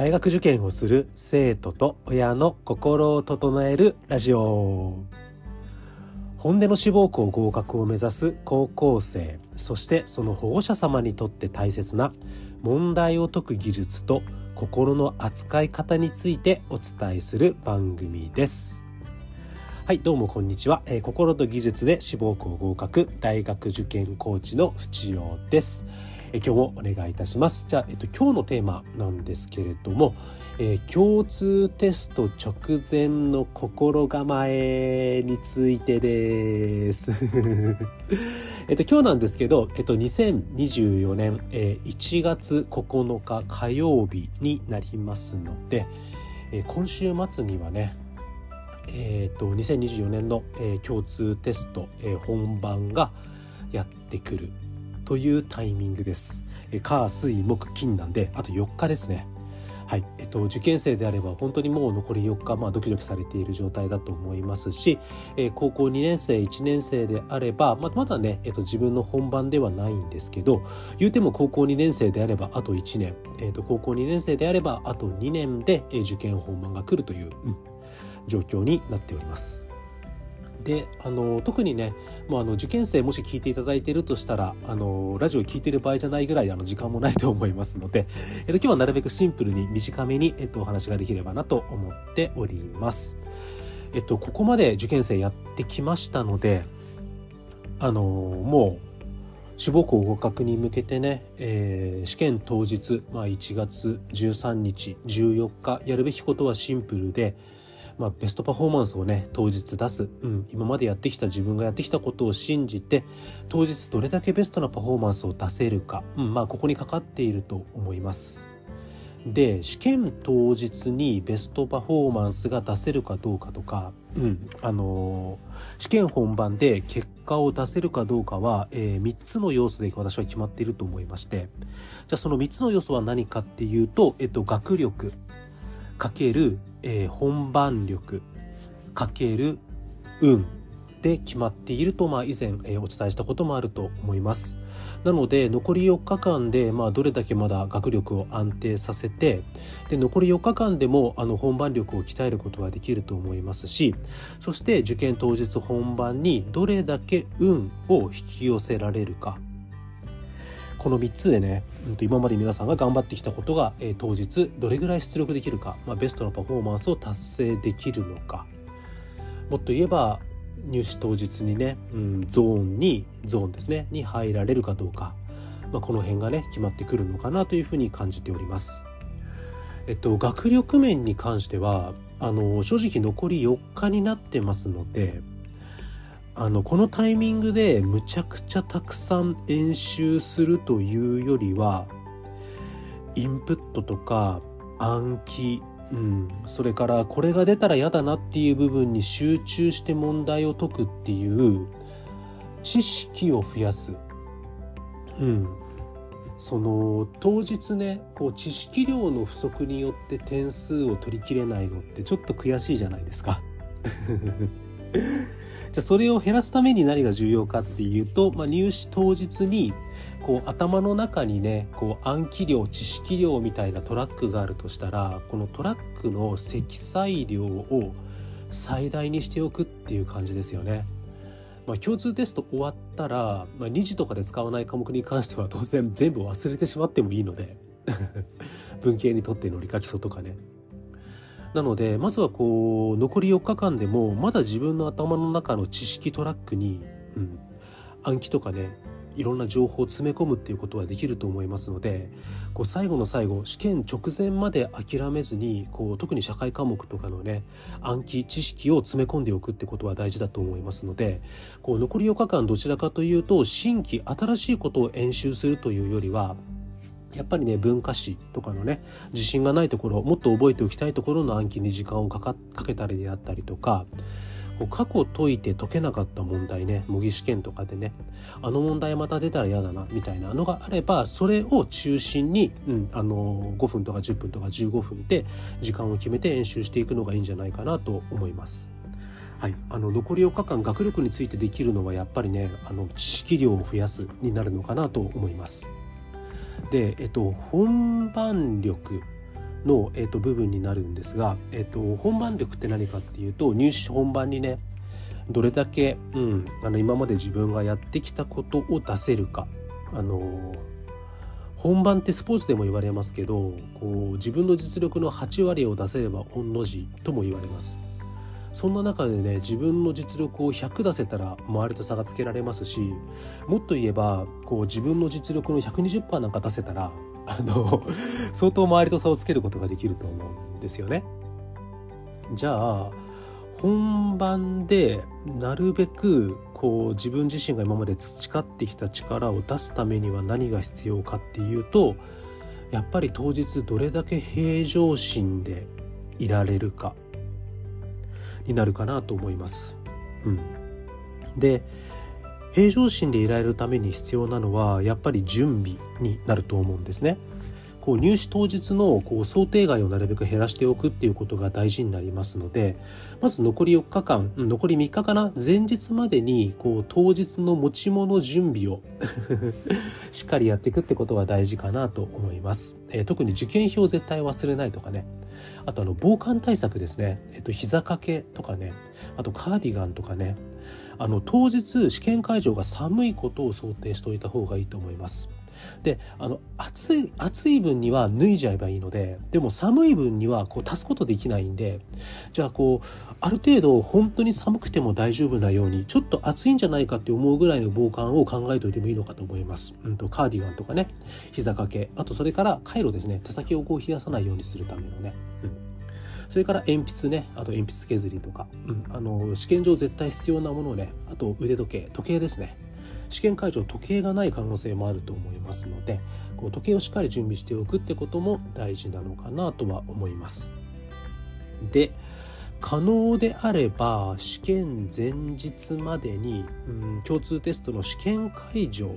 大学受験をする生徒と親の心を整えるラジオ。本音の志望校合格を目指す高校生そしてその保護者様にとって大切な問題を解く技術と心の扱い方についてお伝えする番組です。はいどうもこんにちは、えー、心と技術で志望校合格大学受験コーチの淵尾です。え今日もお願いいたします。じゃあ、えっと、今日のテーマなんですけれども、えー、共通テスト直前の心構えについてです。えっと、今日なんですけど、えっと、2024年、えー、1月9日火曜日になりますので、えー、今週末にはね、えー、と2024年の、えー、共通テスト、えー、本番がやってくるというタイミングです。火、水、木、金なんで、あと4日ですね。はい。えっと、受験生であれば本当にもう残り4日、まあドキドキされている状態だと思いますし、えー、高校2年生、1年生であれば、まあ、まだね、えっと、自分の本番ではないんですけど、言うても高校2年生であればあと1年、えっと、高校2年生であればあと2年で、え受験本番が来るという、うん、状況になっております。であの特にねもうあの受験生もし聞いていただいているとしたらあのラジオ聞いてる場合じゃないぐらいあの時間もないと思いますので、えっと、今日はなるべくシンプルに短めに、えっと、お話ができればなと思っております。えっと、ここまで受験生やってきましたのであのもう志望校合格に向けてね、えー、試験当日、まあ、1月13日14日やるべきことはシンプルでまあ、ベストパフォーマンスをね当日出す、うん、今までやってきた自分がやってきたことを信じて当日どれだけベストなパフォーマンスを出せるか、うん、まあここにかかっていると思います。で試験当日にベストパフォーマンスが出せるかどうかとか、うん、あのー、試験本番で結果を出せるかどうかは、えー、3つの要素で私は決まっていると思いまして。じゃあその3つの要素は何かっていうと、えっと、学力。かけるえー、本番力かける運で決まっていると、まあ、以前、えー、お伝えしたこともあると思います。なので残り4日間で、まあ、どれだけまだ学力を安定させてで残り4日間でもあの本番力を鍛えることはできると思いますしそして受験当日本番にどれだけ運を引き寄せられるかこの3つでね、今まで皆さんが頑張ってきたことが、え当日どれぐらい出力できるか、まあ、ベストなパフォーマンスを達成できるのかもっと言えば入試当日にね、うん、ゾーンにゾーンですねに入られるかどうか、まあ、この辺がね決まってくるのかなというふうに感じております。えっと、学力面に関してはあの正直残り4日になってますのであのこのタイミングでむちゃくちゃたくさん演習するというよりはインプットとか暗記、うん、それからこれが出たら嫌だなっていう部分に集中して問題を解くっていう知識を増やす。うん、その当日ねこう知識量の不足によって点数を取りきれないのってちょっと悔しいじゃないですか。じゃあそれを減らすために何が重要かっていうと、まあ、入試当日にこう頭の中にねこう暗記量知識量みたいなトラックがあるとしたらこのトラックの積載量を最大にしておくっていう感じですよね。まあ、共通テスト終わったら、まあ、2次とかで使わない科目に関しては当然全部忘れてしまってもいいので 文系にとっての理科基礎とかねなのでまずはこう残り4日間でもまだ自分の頭の中の知識トラックに、うん、暗記とかねいろんな情報を詰め込むっていうことはできると思いますのでこう最後の最後試験直前まで諦めずにこう特に社会科目とかのね暗記知識を詰め込んでおくってことは大事だと思いますのでこう残り4日間どちらかというと新規新しいことを演習するというよりはやっぱりね文化史とかのね自信がないところもっと覚えておきたいところの暗記に時間をかかけたりであったりとかこう過去解いて解けなかった問題ね模擬試験とかでねあの問題また出たら嫌だなみたいなのがあればそれを中心に、うん、あの5分とか10分とか15分で時間を決めて演習していくのがいいんじゃないかなと思います。はい、あの残り4日間学力についてできるのはやっぱりねあの知識量を増やすになるのかなと思います。で、えっと、本番力の、えー、と部分になるんですが、えー、と本番力って何かっていうと入試本番にねどれだけ、うん、あの今まで自分がやってきたことを出せるか。あの本番ってスポーツでも言われますけどこう自分の実力の8割を出せれば御の字とも言われますそんな中でね自分の実力を100出せたら周りと差がつけられますしもっと言えばこう自分の実力の120%なんか出せたらあの 相当周りと差をつけることができると思うんですよね。じゃあ本番でなるべくこう自分自身が今まで培ってきた力を出すためには何が必要かっていうとやっぱり当日どれだけ平常心でいられるかになるかなと思います。うん、で平常心でいられるために必要なのはやっぱり準備になると思うんですね。こう入試当日のこう想定外をなるべく減らしておくっていうことが大事になりますのでまず残り4日間残り3日かな前日までにこう当日の持ち物準備を しっかりやっていくってことが大事かなと思います、えー、特に受験票絶対忘れないとかね。あとあの防寒対策ですね、えっ、ー、と膝掛けとかね。あとカーディガンとかね。あの当日試験会場が寒いことを想定しておいた方がいいと思います。であの暑い暑い分には脱いじゃえばいいのででも寒い分にはこう足すことできないんでじゃあこうある程度本当に寒くても大丈夫なようにちょっと暑いんじゃないかって思うぐらいの防寒を考えておいてもいいのかと思います。うんとカーディガンとかね膝掛け。あとそれからカイロですね。手先をこう冷やさないようにするためのね。うん。それから鉛筆ね、あと鉛筆削りとか、うん、あの、試験上絶対必要なものをね、あと腕時計、時計ですね。試験会場時計がない可能性もあると思いますのでこう時計をしっかり準備しておくってことも大事なのかなとは思います。で可能であれば試験前日までに、うん、共通テストの試験会場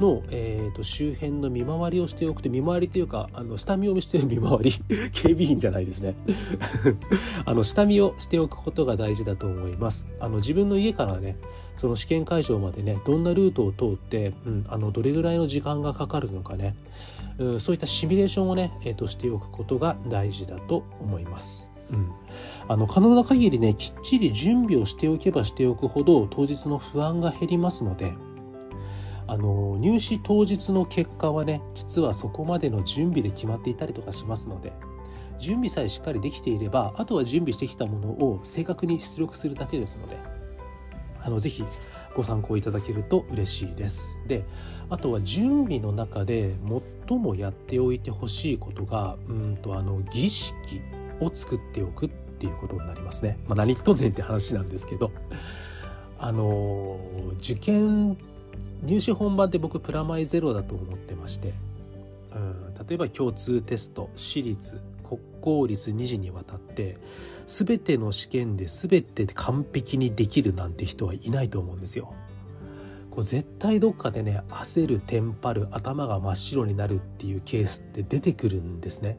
の、えーと、周辺の見回りをしておくと見回りというかあの下見をしてる見回り 警備員じゃないですね。あの下見をしておくことが大事だと思います。あの自分の家からねその試験会場までねどんなルートを通って、うん、あのどれぐらいの時間がかかるのかね、うん、そういったシミュレーションをね、えーとしておくことが大事だと思います。うん、あの可能な限りねきっちり準備をしておけばしておくほど当日の不安が減りますのであの入試当日の結果はね実はそこまでの準備で決まっていたりとかしますので準備さえしっかりできていればあとは準備してきたものを正確に出力するだけですのであのぜひご参考いただけると嬉しいです。であとは準備の中で最もやっておいてほしいことがうんとあの儀式を作っておくっていうことになりますね。まあ、何とんねんって話なんですけどあの受験入試本番って僕プラマイゼロだと思ってまして、うん、例えば共通テスト私立国公立2次にわたって全ての試験で全て完璧にできるなんて人はいないと思うんですよ。こう絶対どっかでね焦るテンパる頭が真っ白になるっていうケースって出てくるんですね。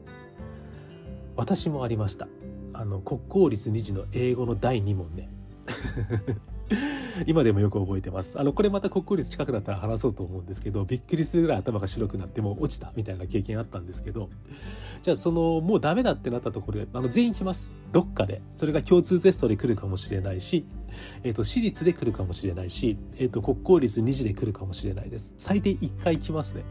私もありました。あの国公立2次の英語の第2問ね。今でもよく覚えてます。あの、これまた国公立近くなったら話そうと思うんですけど、びっくりするぐらい頭が白くなっても落ちたみたいな経験あったんですけど、じゃあその、もうダメだってなったところで、あの、全員来ます。どっかで。それが共通テストで来るかもしれないし、えっ、ー、と、私立で来るかもしれないし、えっ、ー、と、国公立2次で来るかもしれないです。最低1回来ますね。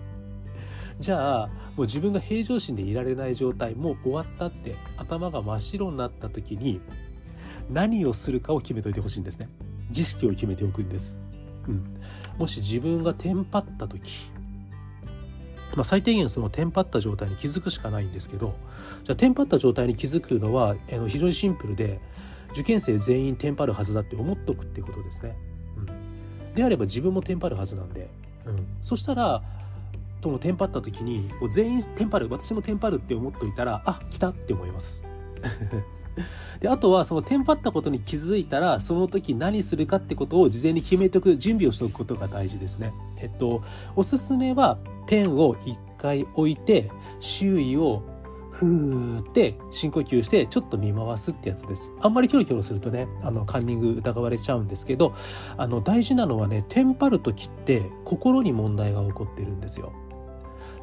じゃあもう自分が平常心でいられない状態もう終わったって頭が真っ白になった時に何をするかを決めといてほしいんですね。儀式を決めておくんです。うん、もし自分がテンパった時、まあ、最低限そのテンパった状態に気づくしかないんですけどじゃあテンパった状態に気づくのはあの非常にシンプルで受験生全員テンパるはずだって思っとくってことですね。うん、であれば自分もテンパるはずなんで、うん、そしたらとのテンパった時に全員テンパる私もテンパるって思っといたらあ来たって思います。で、あとはそのテンパったことに気づいたら、その時何するかってことを事前に決めておく、準備をしておくことが大事ですね。えっと、おすすめはペンを一回置いて、周囲をふーって深呼吸してちょっと見回すってやつです。あんまりキョロキョロするとね、あの、カンニング疑われちゃうんですけど、あの、大事なのはね、テンパる時って心に問題が起こってるんですよ。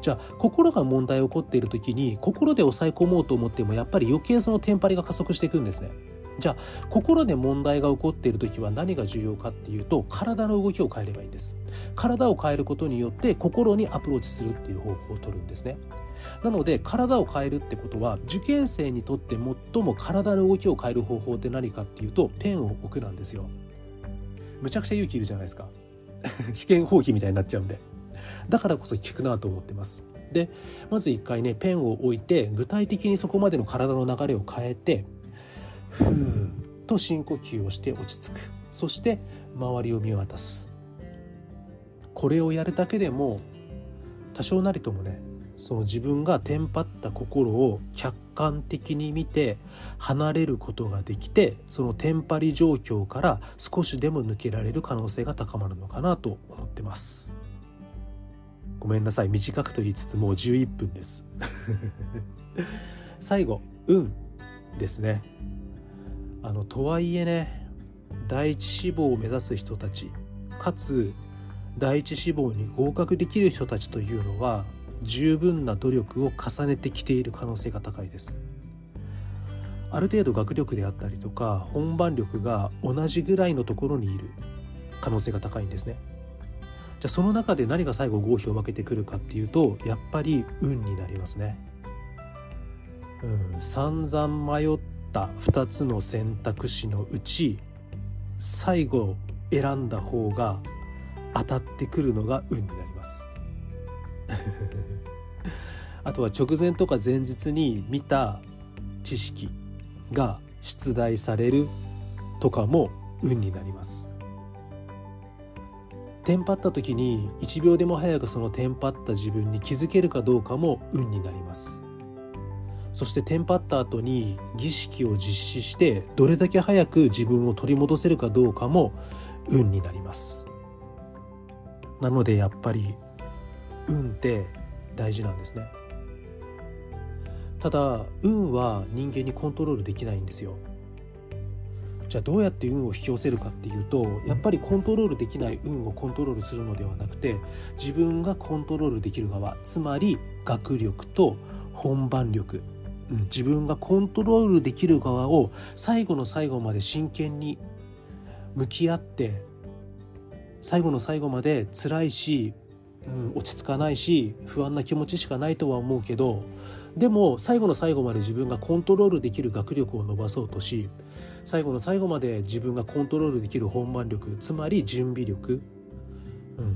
じゃあ心が問題起こっている時に心で抑え込もうと思ってもやっぱり余計そのテンパりが加速していくんですね。じゃあ心で問題が起こっている時は何が重要かっていうと体の動きを変えればいいんです。体を変えることによって心にアプローチするっていう方法を取るんですね。なので体を変えるってことは受験生にとって最も体の動きを変える方法って何かっていうとペンを置くなんですよ。むちゃくちゃ勇気いるじゃないですか。試験放棄みたいになっちゃうんで。だからこそ効くなと思ってます。でまず一回ねペンを置いて具体的にそこまでの体の流れを変えてふーと深呼吸をして落ち着く。そして周りを見渡す。これをやるだけでも多少なりともねその自分がテンパった心を客観的に見て離れることができてそのテンパり状況から少しでも抜けられる可能性が高まるのかなと思ってます。ごめんなさい。短くと言いつつもう11分です。最後運ですね。あのとはいえね第一志望を目指す人たちかつ第一志望に合格できる人たちというのは十分な努力を重ねてきている可能性が高いです。ある程度学力であったりとか本番力が同じぐらいのところにいる可能性が高いんですね。じゃあその中で何が最後合否を分けてくるかっていうとやっぱり運になりますね。うん。散々迷った2つの選択肢のうち最後選んだ方が当たってくるのが運になります。あとは直前とか前日に見た知識が出題されるとかも運になります。テンパった時に1秒でも早くそのテンパった自分に気づけるかどうかも運になります。そしてテンパった後に儀式を実施してどれだけ早く自分を取り戻せるかどうかも運になります。なのでやっぱり運って大事なんですね。ただ運は人間にコントロールできないんですよ。じゃあどうやって運を引き寄せるかっていうとやっぱりコントロールできない運をコントロールするのではなくて自分がコントロールできる側つまり学力と本番力、うん、自分がコントロールできる側を最後の最後まで真剣に向き合って最後の最後まで辛いし、うん、落ち着かないし不安な気持ちしかないとは思うけどでも最後の最後まで自分がコントロールできる学力を伸ばそうとし最後の最後まで自分がコントロールできる本番力つまり準備力、うん、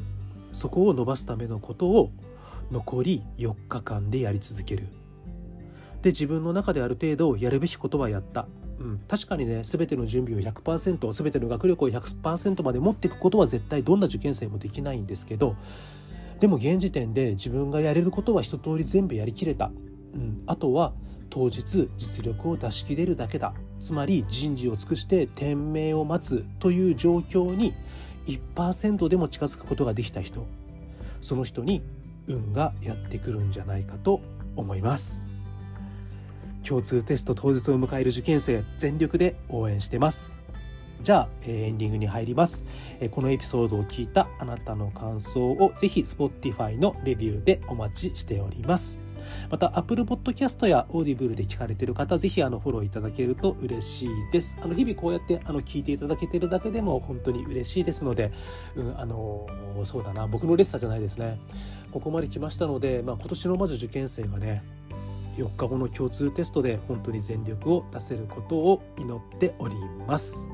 そこを伸ばすためのことを残り4日間でやり続ける。で自分の中である程度やるべきことはやった。うん、確かにね全ての準備を100%全ての学力を100%まで持っていくことは絶対どんな受験生もできないんですけどでも現時点で自分がやれることは一通り全部やりきれた、うん、あとは当日実力を出し切れるだけだ。つまり人事を尽くして天命を待つという状況に1%でも近づくことができた人。その人に運がやってくるんじゃないかと思います。共通テスト当日を迎える受験生全力で応援してます。じゃあ、えエンディングに入ります、えこのエピソードを聞いたあなたの感想をぜひ Spotify のレビューでお待ちしております。また Apple Podcast や Audible で聞かれている方ぜひあのフォローいただけると嬉しいです。あの日々こうやってあの聞いていただけてるだけでも本当に嬉しいですので、うん、あのそうだな。僕のレッサーじゃないですね。ここまで来ましたので、まあ、今年のまず受験生がね4日後の共通テストで本当に全力を出せることを祈っております。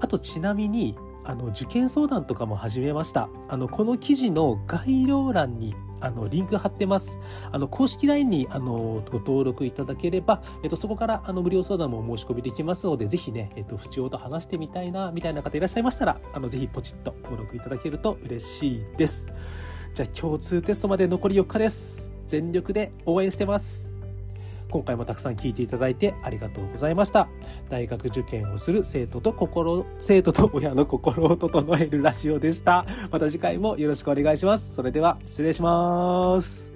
あとちなみにあの受験相談とかも始めました。あのこの記事の概要欄にあのリンク貼ってます。あの公式 LINE にあのご登録いただければ、えっと、そこからあの無料相談もお申し込みできますので、ぜひね、えっと、不調と話してみたいな、みたいな方いらっしゃいましたら、あのぜひポチッと登録いただけると嬉しいです。じゃあ共通テストまで残り4日です。全力で応援してます。今回もたくさん聞いていただいてありがとうございました。大学受験をする生徒と心、生徒と親の心を整えるラジオでした。また次回もよろしくお願いします。それでは失礼します。